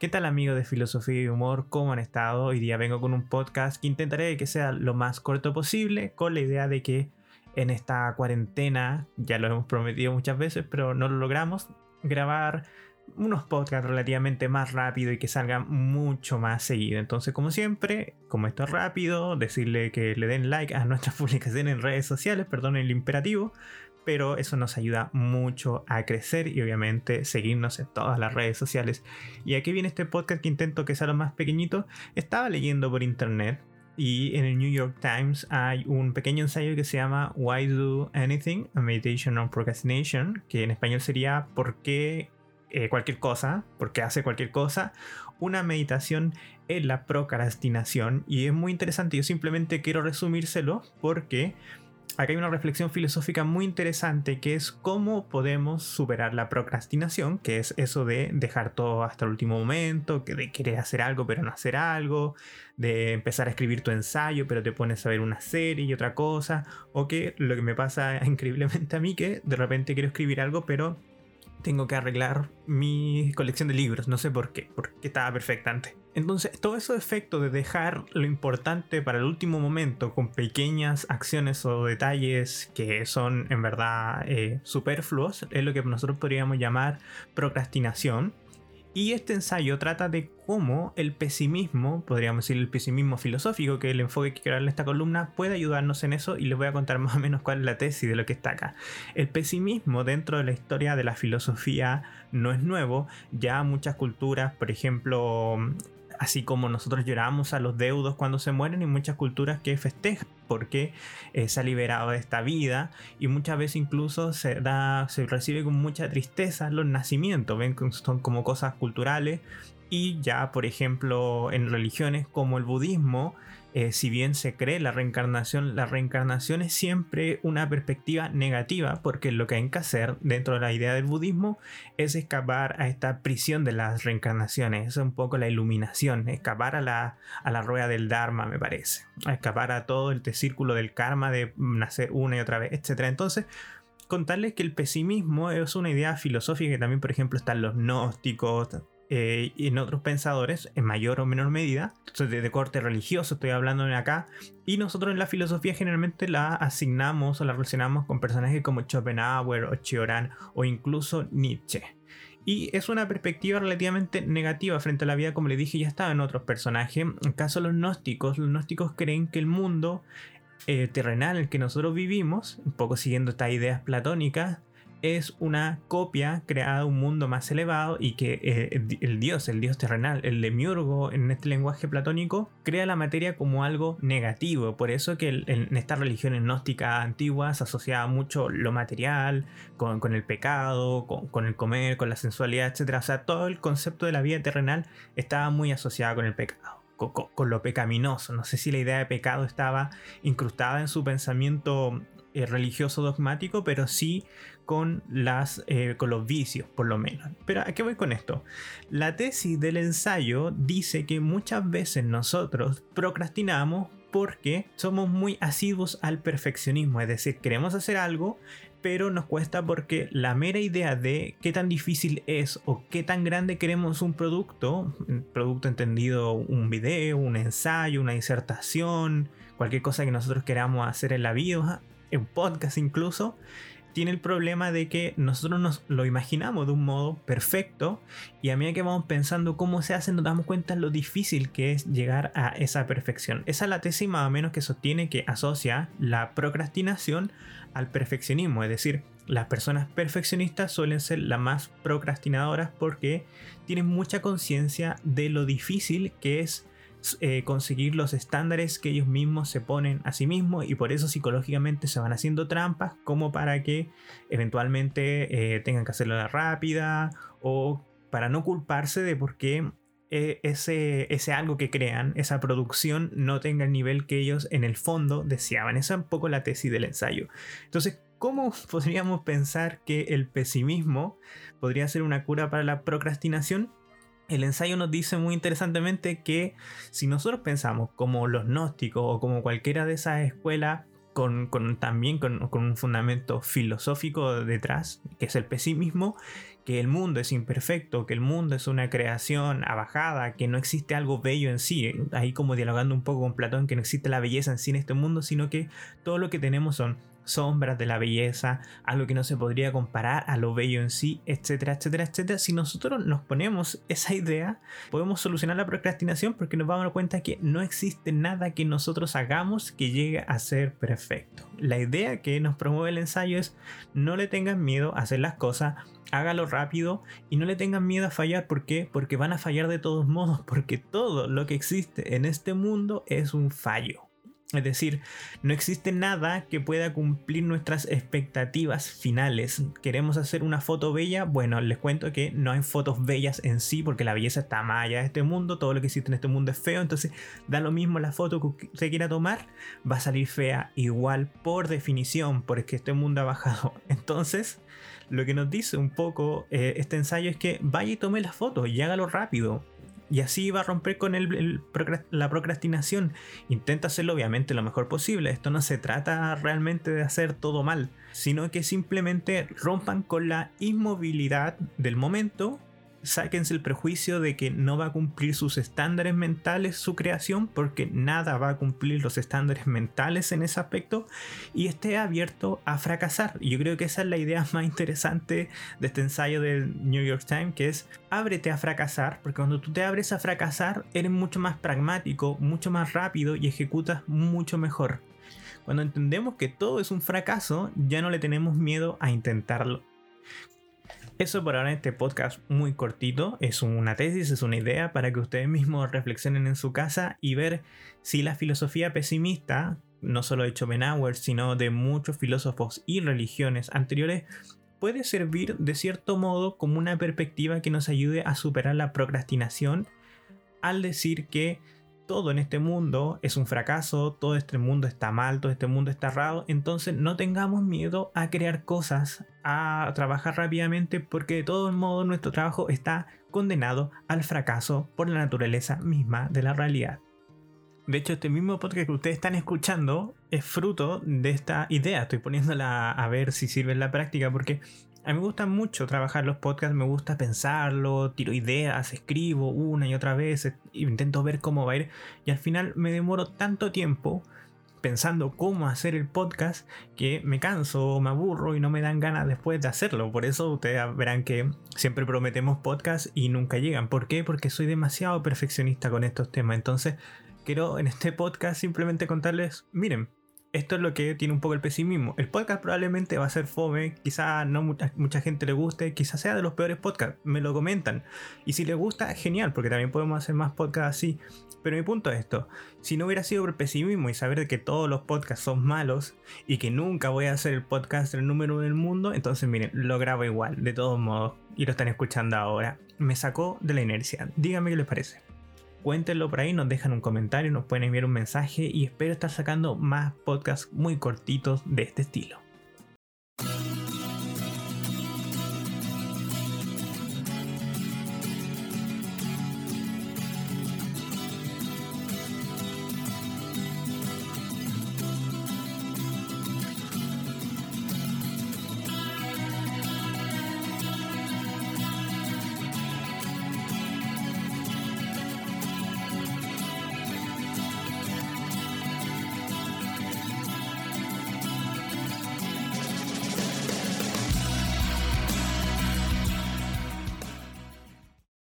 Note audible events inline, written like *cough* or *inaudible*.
¿Qué tal amigos de Filosofía y Humor? ¿Cómo han estado? Hoy día vengo con un podcast que intentaré que sea lo más corto posible con la idea de que en esta cuarentena, ya lo hemos prometido muchas veces, pero no lo logramos, grabar unos podcasts relativamente más rápido y que salgan mucho más seguido. Entonces, como siempre, como esto es rápido, decirle que le den like a nuestras *laughs* publicaciones en redes sociales, perdón el imperativo, pero eso nos ayuda mucho a crecer y obviamente seguirnos en todas las redes sociales. Y aquí viene este podcast que intento que sea lo más pequeñito. Estaba leyendo por internet y en el New York Times hay un pequeño ensayo que se llama Why Do Anything? A Meditation on Procrastination, que en español sería ¿Por qué eh, cualquier cosa? ¿Por qué hace cualquier cosa? Una meditación en la procrastinación y es muy interesante. Yo simplemente quiero resumírselo porque acá hay una reflexión filosófica muy interesante que es cómo podemos superar la procrastinación, que es eso de dejar todo hasta el último momento, que de querer hacer algo pero no hacer algo, de empezar a escribir tu ensayo pero te pones a ver una serie y otra cosa, o que lo que me pasa *laughs* increíblemente a mí que de repente quiero escribir algo pero tengo que arreglar mi colección de libros, no sé por qué, porque estaba perfecta antes. Entonces, todo ese efecto de dejar lo importante para el último momento con pequeñas acciones o detalles que son en verdad eh, superfluos es lo que nosotros podríamos llamar procrastinación. Y este ensayo trata de cómo el pesimismo, podríamos decir el pesimismo filosófico, que es el enfoque que quiero darle a esta columna, puede ayudarnos en eso y les voy a contar *laughs* más o menos cuál es la tesis de lo que está acá. El pesimismo dentro de la historia de la filosofía no es nuevo, ya muchas culturas, por ejemplo, así como nosotros lloramos a los deudos cuando se mueren y muchas culturas que festejan porque eh, se ha liberado de esta vida y muchas veces incluso se da se recibe con mucha tristeza los nacimientos ven son como cosas culturales y ya por ejemplo en religiones como el budismo eh, si bien se cree la reencarnación, la reencarnación es siempre una perspectiva negativa, porque lo que hay que hacer dentro de la idea del budismo es escapar a esta prisión de las reencarnaciones, es un poco la iluminación, escapar a la, a la rueda del Dharma, me parece, escapar a todo este círculo del karma de nacer una y otra vez, etc. Entonces, contarles que el pesimismo es una idea filosófica que también, por ejemplo, están los gnósticos, eh, en otros pensadores, en mayor o menor medida, de, corte religioso estoy hablando acá, y nosotros en la filosofía generalmente la asignamos o la relacionamos con personajes como Schopenhauer o Cioran o incluso Nietzsche. Y es una perspectiva relativamente negativa frente a la vida, como le dije, ya estaba en otros personajes. En caso de los gnósticos, los gnósticos creen que el mundo eh, terrenal en el que nosotros vivimos, un poco siguiendo estas ideas platónicas, es una copia creada de un mundo más elevado y que eh, el dios, el dios terrenal, el demiurgo en este lenguaje platónico, crea la materia como algo negativo. Por eso que en estas religiones gnósticas antiguas se asociaba mucho lo material con, el pecado, con, el comer, con la sensualidad, etc. O sea, todo el concepto de la vida terrenal estaba muy asociado con el pecado. con lo pecaminoso. No sé si la idea de pecado estaba incrustada en su pensamiento eh, religioso dogmático, pero sí con, las, eh, con los vicios, por lo menos. Pero ¿a qué voy con esto? La tesis del ensayo dice que muchas veces nosotros procrastinamos porque somos muy asiduos al perfeccionismo, es decir, queremos hacer algo, pero nos cuesta porque la mera idea de qué tan difícil es o qué tan grande queremos un producto, producto entendido un video, un ensayo, una disertación, cualquier cosa que nosotros queramos hacer en la vida, en podcast incluso, tiene el problema de que nosotros nos lo imaginamos de un modo perfecto y a medida que vamos pensando cómo se hace nos damos cuenta lo difícil que es llegar a esa perfección. Esa es la tesis más o menos que sostiene que asocia la procrastinación al perfeccionismo, es decir, las personas perfeccionistas suelen ser las más procrastinadoras porque tienen mucha conciencia de lo difícil que es eh, conseguir los estándares que ellos mismos se ponen a sí mismos y por eso psicológicamente se van haciendo trampas como para que eventualmente eh, tengan que hacerlo de rápida o para no culparse de por qué eh, ese, ese algo que crean, esa producción no tenga el nivel que ellos en el fondo deseaban. Esa es un poco la tesis del ensayo. Entonces, ¿cómo *laughs* podríamos pensar que el pesimismo podría ser una cura para la procrastinación? El ensayo nos dice muy interesantemente que si nosotros pensamos como los gnósticos o como cualquiera de esas escuelas con, también con, un fundamento filosófico detrás, que es el pesimismo, que el mundo es imperfecto, que el mundo es una creación abajada, que no existe algo bello en sí, ahí como dialogando un poco con Platón, que no existe la belleza en sí en este mundo, sino que todo lo que tenemos son sombras de la belleza, algo que no se podría comparar a lo bello en sí, etcétera, etcétera, etcétera. Si nosotros nos ponemos esa idea, podemos solucionar la procrastinación porque nos vamos a dar cuenta que no existe nada que nosotros hagamos que llegue a ser perfecto. La idea que nos promueve el ensayo es no le tengan miedo a hacer las cosas, hágalo rápido y no le tengan miedo a fallar. ¿Por qué? Porque van a fallar de todos modos, porque todo lo que existe en este mundo es un fallo. Es decir, no existe nada que pueda cumplir nuestras expectativas finales. ¿Queremos hacer una foto bella? Bueno, les cuento que no hay fotos bellas en sí porque la belleza está más de este mundo. Todo lo que existe en este mundo es feo. Entonces da lo mismo la foto que se quiera tomar. Va a salir fea igual por definición porque este mundo ha bajado. *laughs* Entonces, lo que nos dice un poco eh, este ensayo es que vaya y tome las fotos y hágalo rápido. Y así va a romper con la procrastinación. Intenta hacerlo obviamente lo mejor posible. Esto no se trata realmente de hacer todo mal, sino que simplemente rompan con la inmovilidad del momento sáquense el prejuicio de que no va a cumplir sus estándares mentales su creación, porque nada va a cumplir los estándares mentales en ese aspecto, y esté abierto a fracasar. Y yo creo que esa es la idea más interesante de este ensayo del New York Times, que es ábrete a fracasar, porque cuando tú te abres a fracasar, eres mucho más pragmático, mucho más rápido y ejecutas mucho mejor. Cuando entendemos que todo es un fracaso, ya no le tenemos miedo a intentarlo. Eso por ahora en este podcast muy cortito. Es una tesis, es una idea para que ustedes mismos reflexionen en su casa y ver si la filosofía pesimista, no solo de Schopenhauer, sino de muchos filósofos y religiones anteriores, puede servir de cierto modo como una perspectiva que nos ayude a superar la procrastinación al decir que todo en este mundo es un fracaso, todo este mundo está mal, todo este mundo está errado, entonces no tengamos miedo a crear cosas, a trabajar rápidamente, porque de todo modo nuestro trabajo está condenado al fracaso por la naturaleza misma de la realidad. De hecho, este mismo podcast que ustedes están escuchando es fruto de esta idea. Estoy poniéndola a ver si sirve en la práctica porque a mí me gusta mucho trabajar los podcasts, me gusta pensarlo, tiro ideas, escribo una y otra vez, intento ver cómo va a ir y al final me demoro tanto tiempo pensando cómo hacer el podcast que me canso, me aburro y no me dan ganas después de hacerlo. Por eso ustedes verán que siempre prometemos podcasts y nunca llegan. ¿Por qué? Porque soy demasiado perfeccionista con estos temas. Entonces quiero en este podcast simplemente contarles, miren, esto es lo que tiene un poco el pesimismo. El podcast probablemente va a ser fome, quizá no mucha, gente le guste, quizás sea de los peores podcasts, me lo comentan. Y si les gusta, genial, porque también podemos hacer más podcasts así. Pero mi punto es esto, si no hubiera sido por el pesimismo y saber que todos los podcasts son malos y que nunca voy a hacer el podcast número uno del mundo, entonces miren, lo grabo igual, de todos modos, y lo están escuchando ahora. Me sacó de la inercia. Díganme qué les parece cuéntenlo por ahí, nos dejan un comentario, nos pueden enviar un mensaje y espero estar sacando más podcasts muy cortitos de este estilo.